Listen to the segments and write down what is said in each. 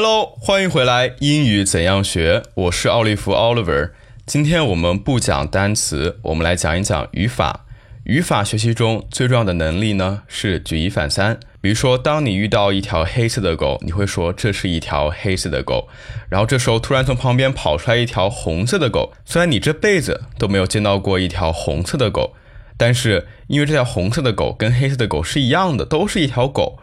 Hello，欢迎回来，英语怎样学？我是奥利弗 Oliver。今天我们不讲单词，我们来讲一讲语法。语法学习中最重要的能力呢是举一反三。比如说，当你遇到一条黑色的狗，你会说这是一条黑色的狗。然后这时候突然从旁边跑出来一条红色的狗，虽然你这辈子都没有见到过一条红色的狗，但是因为这条红色的狗跟黑色的狗是一样的，都是一条狗。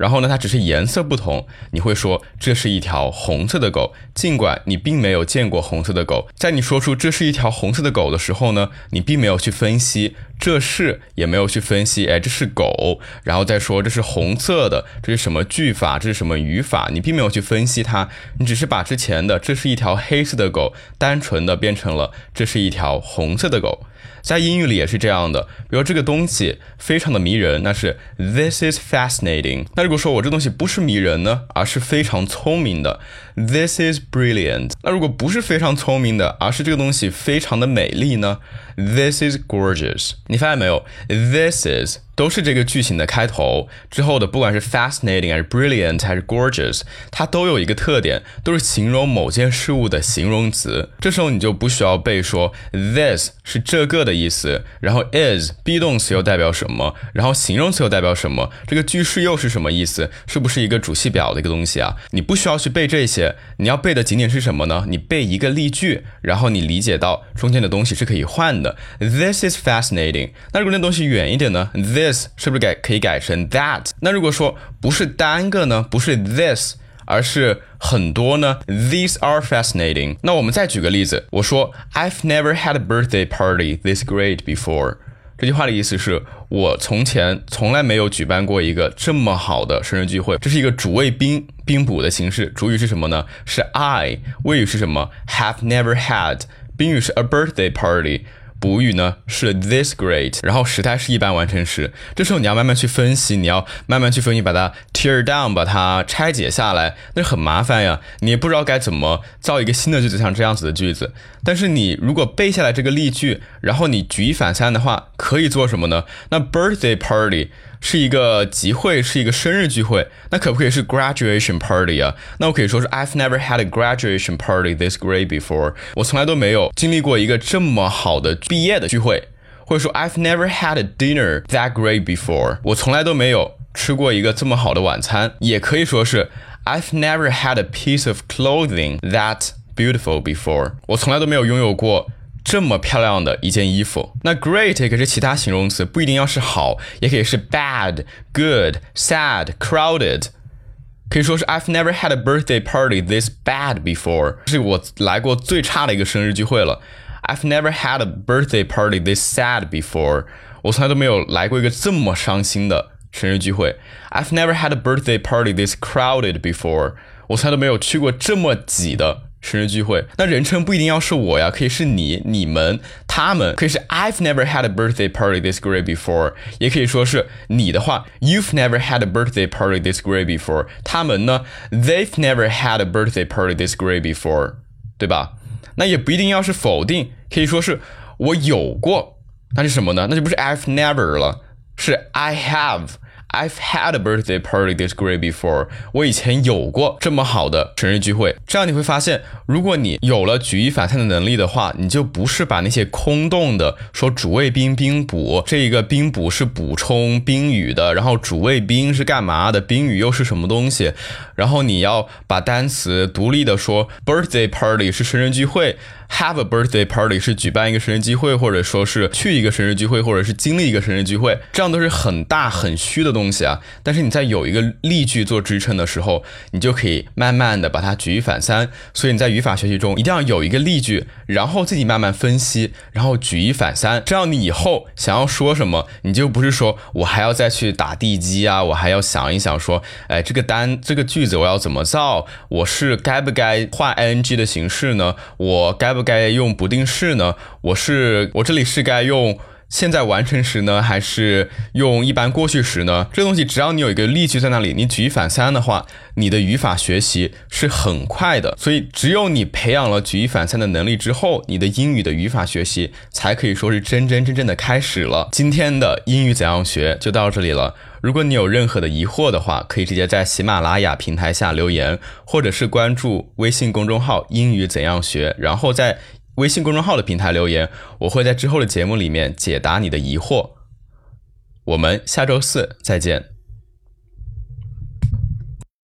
然后呢，它只是颜色不同，你会说这是一条红色的狗，尽管你并没有见过红色的狗。在你说出这是一条红色的狗的时候呢，你并没有去分析这是，也没有去分析，哎，这是狗，然后再说这是红色的，这是什么句法，这是什么语法，你并没有去分析它，你只是把之前的这是一条黑色的狗，单纯的变成了这是一条红色的狗。在英语里也是这样的，比如这个东西非常的迷人，那是 This is fascinating。那如果说我这东西不是迷人呢，而是非常聪明的，This is brilliant。那如果不是非常聪明的，而是这个东西非常的美丽呢 ，This is gorgeous。你发现没有？This is。 都是这个句型的开头之后的，不管是 fascinating 还是 brilliant 还是 gorgeous，它都有一个特点，都是形容某件事物的形容词。这时候你就不需要背说 this 是这个的意思，然后 is be 动词又代表什么，然后形容词又代表什么，这个句式又是什么意思？是不是一个主系表的一个东西啊？你不需要去背这些，你要背的仅仅是什么呢？你背一个例句，然后你理解到中间的东西是可以换的。This is fascinating。那如果那东西远一点呢？This 是不是改可以改成 that？那如果说不是单个呢，不是 this，而是很多呢？These are fascinating。那我们再举个例子，我说 I've never had a birthday party this great before。这句话的意思是我从前从来没有举办过一个这么好的生日聚会。这是一个主谓宾宾补的形式，主语是什么呢？是 I。谓语是什么？Have never had。宾语是 a birthday party。补语呢是 this great，然后时态是一般完成时。这时候你要慢慢去分析，你要慢慢去分析，把它 tear down，把它拆解下来，那很麻烦呀。你也不知道该怎么造一个新的句子，像这样子的句子。但是你如果背下来这个例句，然后你举一反三的话，可以做什么呢？那 birthday party。是一个集会，是一个生日聚会，那可不可以是 graduation party 啊？那我可以说是 I've never had a graduation party this great before。我从来都没有经历过一个这么好的毕业的聚会，或者说 I've never had a dinner that great before。我从来都没有吃过一个这么好的晚餐，也可以说是 I've never had a piece of clothing that beautiful before。我从来都没有拥有过。这么漂亮的一件衣服，那 great 也可以是其他形容词，不一定要是好，也可以是 bad、good、sad、crowded，可以说是 I've never had a birthday party this bad before，是我来过最差的一个生日聚会了。I've never had a birthday party this sad before，我从来都没有来过一个这么伤心的生日聚会。I've never had a birthday party this crowded before，我从来都没有去过这么挤的。 生日聚会，那人称不一定要是我呀，可以是你、你们、他们，可以是 I've never had a birthday party this great before，也可以说是你的话，You've never had a birthday party this great before。他们呢，They've never had a birthday party this great before，对吧？那也不一定要是否定，可以说是我有过，那是什么呢？那就不是 I've never 了，是 I have。I've had a birthday party this great before。我以前有过这么好的生日聚会。这样你会发现，如果你有了举一反三的能力的话，你就不是把那些空洞的说主谓宾宾补，这一个宾补是补充宾语的，然后主谓宾是干嘛的，宾语又是什么东西，然后你要把单词独立的说，birthday party 是生日聚会。Have a birthday party 是举办一个生日聚会，或者说是去一个生日聚会，或者是经历一个生日聚会，这样都是很大很虚的东西啊。但是你在有一个例句做支撑的时候，你就可以慢慢的把它举一反三。所以你在语法学习中一定要有一个例句，然后自己慢慢分析，然后举一反三，这样你以后想要说什么，你就不是说我还要再去打地基啊，我还要想一想说，哎，这个单这个句子我要怎么造？我是该不该换 ing 的形式呢？我该不该用不定式呢？我是我这里是该用现在完成时呢，还是用一般过去时呢？这东西只要你有一个例句在那里，你举一反三的话，你的语法学习是很快的。所以，只有你培养了举一反三的能力之后，你的英语的语法学习才可以说是真真正正的开始了。今天的英语怎样学就到这里了。如果你有任何的疑惑的话，可以直接在喜马拉雅平台下留言，或者是关注微信公众号“英语怎样学”，然后在。微信公众号的平台留言，我会在之后的节目里面解答你的疑惑。我们下周四再见。